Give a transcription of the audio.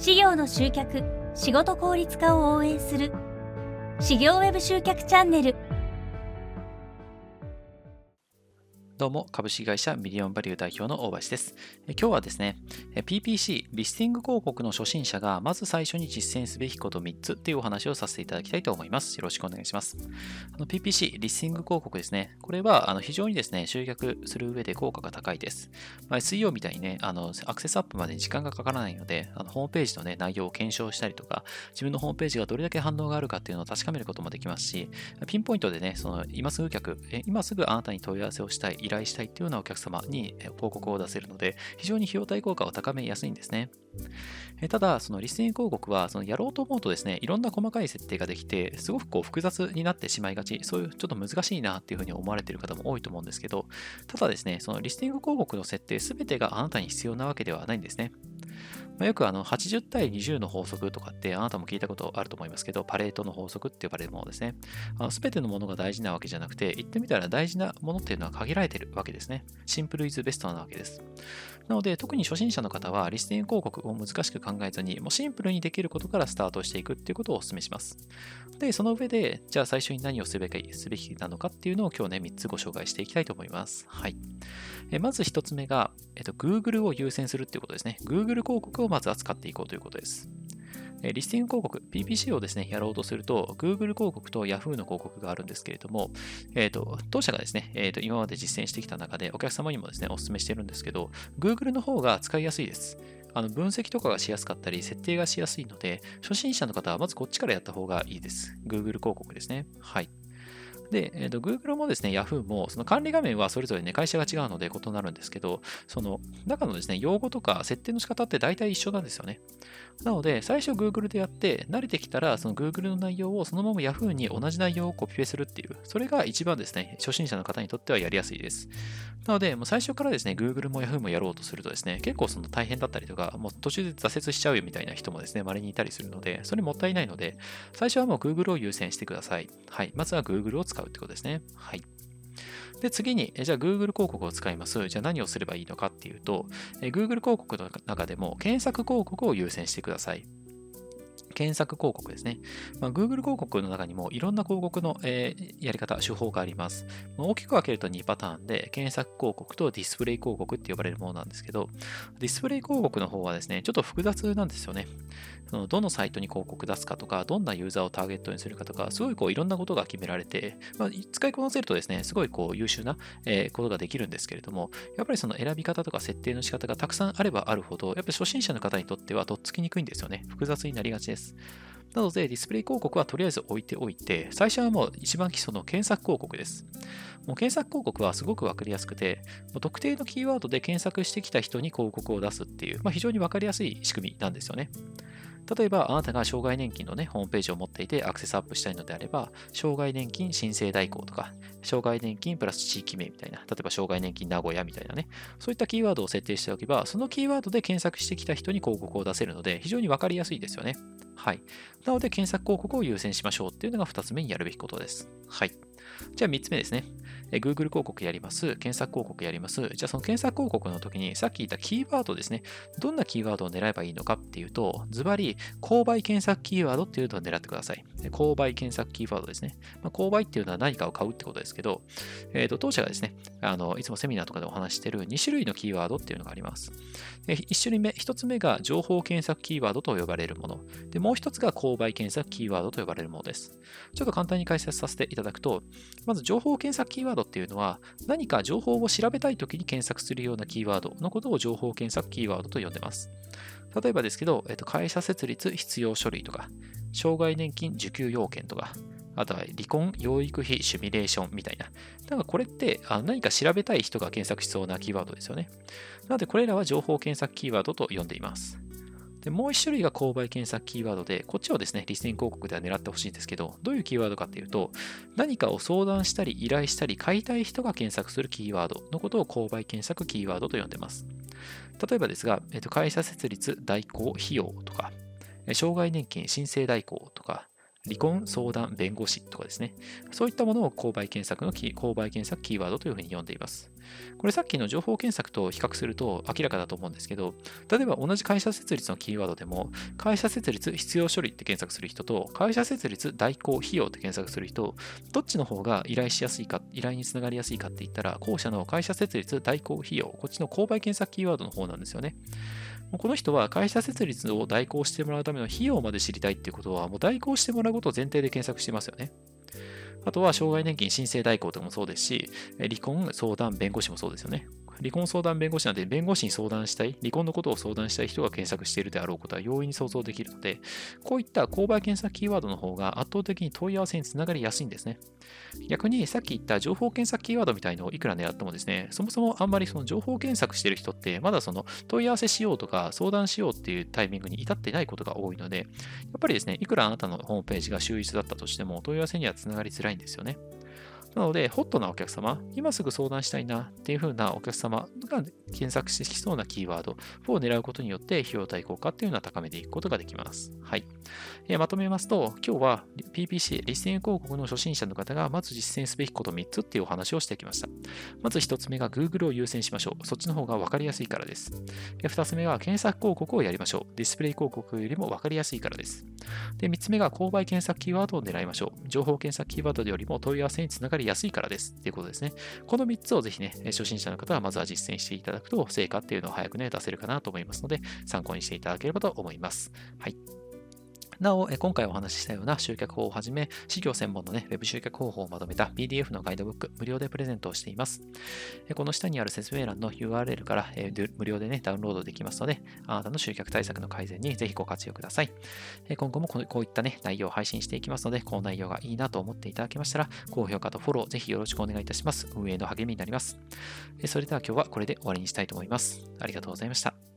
事業の集客仕事効率化を応援する。事業ウェブ集客チャンネル。どうも、株式会社ミリオンバリュー代表の大橋です。今日はですね、PPC、リスティング広告の初心者がまず最初に実践すべきこと3つっていうお話をさせていただきたいと思います。よろしくお願いします。PPC、リスティング広告ですね。これはあの非常にですね、集客する上で効果が高いです。まあ、水曜みたいにね、あのアクセスアップまで時間がかからないので、あのホームページの、ね、内容を検証したりとか、自分のホームページがどれだけ反応があるかっていうのを確かめることもできますし、ピンポイントでね、その今すぐ客、今すぐあなたに問い合わせをしたい、依頼したいっていうようなお客様に報告を出せるので、非常に費用対効果を高めやすいんですね。えただ、そのリスニング広告は、そのやろうと思うとですね、いろんな細かい設定ができて、すごくこう複雑になってしまいがち、そういうちょっと難しいなっていうふうに思われている方も多いと思うんですけど、ただですね、そのリスニング広告の設定すべてがあなたに必要なわけではないんですね。ま、よくあの80対20の法則とかってあなたも聞いたことあると思いますけど、パレートの法則って呼ばれるものですね。すべてのものが大事なわけじゃなくて、言ってみたら大事なものっていうのは限られてるわけですね。シンプルイズベストなわけです。なので、特に初心者の方はリスティング広告を難しく考えずに、もうシンプルにできることからスタートしていくっていうことをお勧めします。で、その上で、じゃあ最初に何をすべきすべきなのかっていうのを今日ね、3つご紹介していきたいと思います。はい。えまず1つ目が、えっと、Google を優先するっていうことですね。Google 広告をまず扱っていこうということです。リスティング広告、PPC をですね、やろうとすると、Google 広告と Yahoo の広告があるんですけれども、えっ、ー、と、当社がですね、えっ、ー、と、今まで実践してきた中で、お客様にもですね、お勧めしてるんですけど、Google の方が使いやすいです。あの分析とかがしやすかったり、設定がしやすいので、初心者の方はまずこっちからやった方がいいです。Google 広告ですね。はい。で、えーと、Google もですね、Yahoo も、その管理画面はそれぞれね、会社が違うので異なるんですけど、その中のですね、用語とか設定の仕方って大体一緒なんですよね。なので、最初 Google でやって、慣れてきたら、その Google の内容をそのまま Yahoo に同じ内容をコピペするっていう、それが一番ですね、初心者の方にとってはやりやすいです。なので、もう最初からですね、Google も Yahoo もやろうとするとですね、結構その大変だったりとか、もう途中で挫折しちゃうよみたいな人もですね、稀にいたりするので、それもったいないので、最初はもう Google を優先してください。はい。まずは Google を使うってことですね。はい。で、次に、じゃあ Google 広告を使います。じゃあ何をすればいいのかっていうと、Google 広告の中でも検索広告を優先してください。検索広告ですね。まあ、Google 広告の中にもいろんな広告の、えー、やり方、手法があります。まあ、大きく分けると2パターンで、検索広告とディスプレイ広告って呼ばれるものなんですけど、ディスプレイ広告の方はですね、ちょっと複雑なんですよね。そのどのサイトに広告出すかとか、どんなユーザーをターゲットにするかとか、すごいこういろんなことが決められて、まあ、使いこなせるとですね、すごいこう優秀な、えー、ことができるんですけれども、やっぱりその選び方とか設定の仕方がたくさんあればあるほど、やっぱり初心者の方にとってはとっつきにくいんですよね。複雑になりがちです。なので、ディスプレイ広告はとりあえず置いておいて、最初はもう一番基礎の検索広告です。もう検索広告はすごくわかりやすくて、もう特定のキーワードで検索してきた人に広告を出すっていう、まあ、非常にわかりやすい仕組みなんですよね。例えば、あなたが障害年金のね、ホームページを持っていてアクセスアップしたいのであれば、障害年金申請代行とか、障害年金プラス地域名みたいな、例えば障害年金名古屋みたいなね、そういったキーワードを設定しておけば、そのキーワードで検索してきた人に広告を出せるので、非常にわかりやすいですよね。はい。なので、検索広告を優先しましょうっていうのが2つ目にやるべきことです。はい。じゃあ3つ目ですね。Google 広告やります。検索広告やります。じゃあその検索広告の時にさっき言ったキーワードですね。どんなキーワードを狙えばいいのかっていうと、ズバリ、購買検索キーワードっていうのを狙ってください。購買検索キーワードですね。まあ、購買っていうのは何かを買うってことですけど、えー、と当社がですねあの、いつもセミナーとかでお話している2種類のキーワードっていうのがあります。1種類目、1つ目が情報検索キーワードと呼ばれるもの。で、もう1つが購買検索キーワードと呼ばれるものです。ちょっと簡単に解説させていただくと、まず情報検索キーワードっていうのは、何か情報を調べたいときに検索するようなキーワードのことを情報検索キーワードと呼んでます。例えばですけど、えっと、会社設立必要書類とか、障害年金受給要件とか、あとは離婚、養育費シミュレーションみたいな。だからこれってあ何か調べたい人が検索しそうなキーワードですよね。なのでこれらは情報検索キーワードと呼んでいます。でもう一種類が購買検索キーワードで、こっちをですね、リスニング広告では狙ってほしいんですけど、どういうキーワードかっていうと、何かを相談したり依頼したり買いたい人が検索するキーワードのことを購買検索キーワードと呼んでます。例えばですが、えっと、会社設立代行費用とか、障害年金申請代行とか、離婚相談弁護士とかですね。そういったものを購買検索のキ、購買検索キーワードというふうに呼んでいます。これさっきの情報検索と比較すると明らかだと思うんですけど、例えば同じ会社設立のキーワードでも、会社設立必要処理って検索する人と、会社設立代行費用って検索する人、どっちの方が依頼しやすいか、依頼につながりやすいかって言ったら、後者の会社設立代行費用、こっちの購買検索キーワードの方なんですよね。この人は会社設立を代行してもらうための費用まで知りたいっていうことは、もう代行してもらうことを前提で検索してますよね。あとは、障害年金申請代行とかもそうですし、離婚相談弁護士もそうですよね。離婚相談弁護士なんで、弁護士に相談したい、離婚のことを相談したい人が検索しているであろうことは容易に想像できるので、こういった購買検索キーワードの方が圧倒的に問い合わせにつながりやすいんですね。逆にさっき言った情報検索キーワードみたいのをいくら狙ってもですね、そもそもあんまりその情報検索している人って、まだその問い合わせしようとか相談しようっていうタイミングに至ってないことが多いので、やっぱりですね、いくらあなたのホームページが秀逸だったとしても問い合わせにはつながりづらいんですよね。なので、ホットなお客様、今すぐ相談したいなっていう風なお客様が検索してきそうなキーワードを狙うことによって、費用対効果っていうのは高めていくことができます。はい。えー、まとめますと、今日は PPC、リスティング広告の初心者の方がまず実践すべきこと3つっていうお話をしてきました。まず1つ目が Google を優先しましょう。そっちの方が分かりやすいからです。2つ目が検索広告をやりましょう。ディスプレイ広告よりも分かりやすいからです。で3つ目が購買検索キーワードを狙いましょう。情報検索キーワードよりも問い合わせにつながりりやすいからです。っていうことですね。この3つをぜひね、初心者の方はまずは実践していただくと、成果っていうのを早くね、出せるかなと思いますので、参考にしていただければと思います。はい。なお、今回お話ししたような集客法をはじめ、事業専門のね、Web 集客方法をまとめた PDF のガイドブック、無料でプレゼントをしています。この下にある説明欄の URL から無料でね、ダウンロードできますので、あなたの集客対策の改善にぜひご活用ください。今後もこういったね、内容を配信していきますので、この内容がいいなと思っていただけましたら、高評価とフォローぜひよろしくお願いいたします。運営の励みになります。それでは今日はこれで終わりにしたいと思います。ありがとうございました。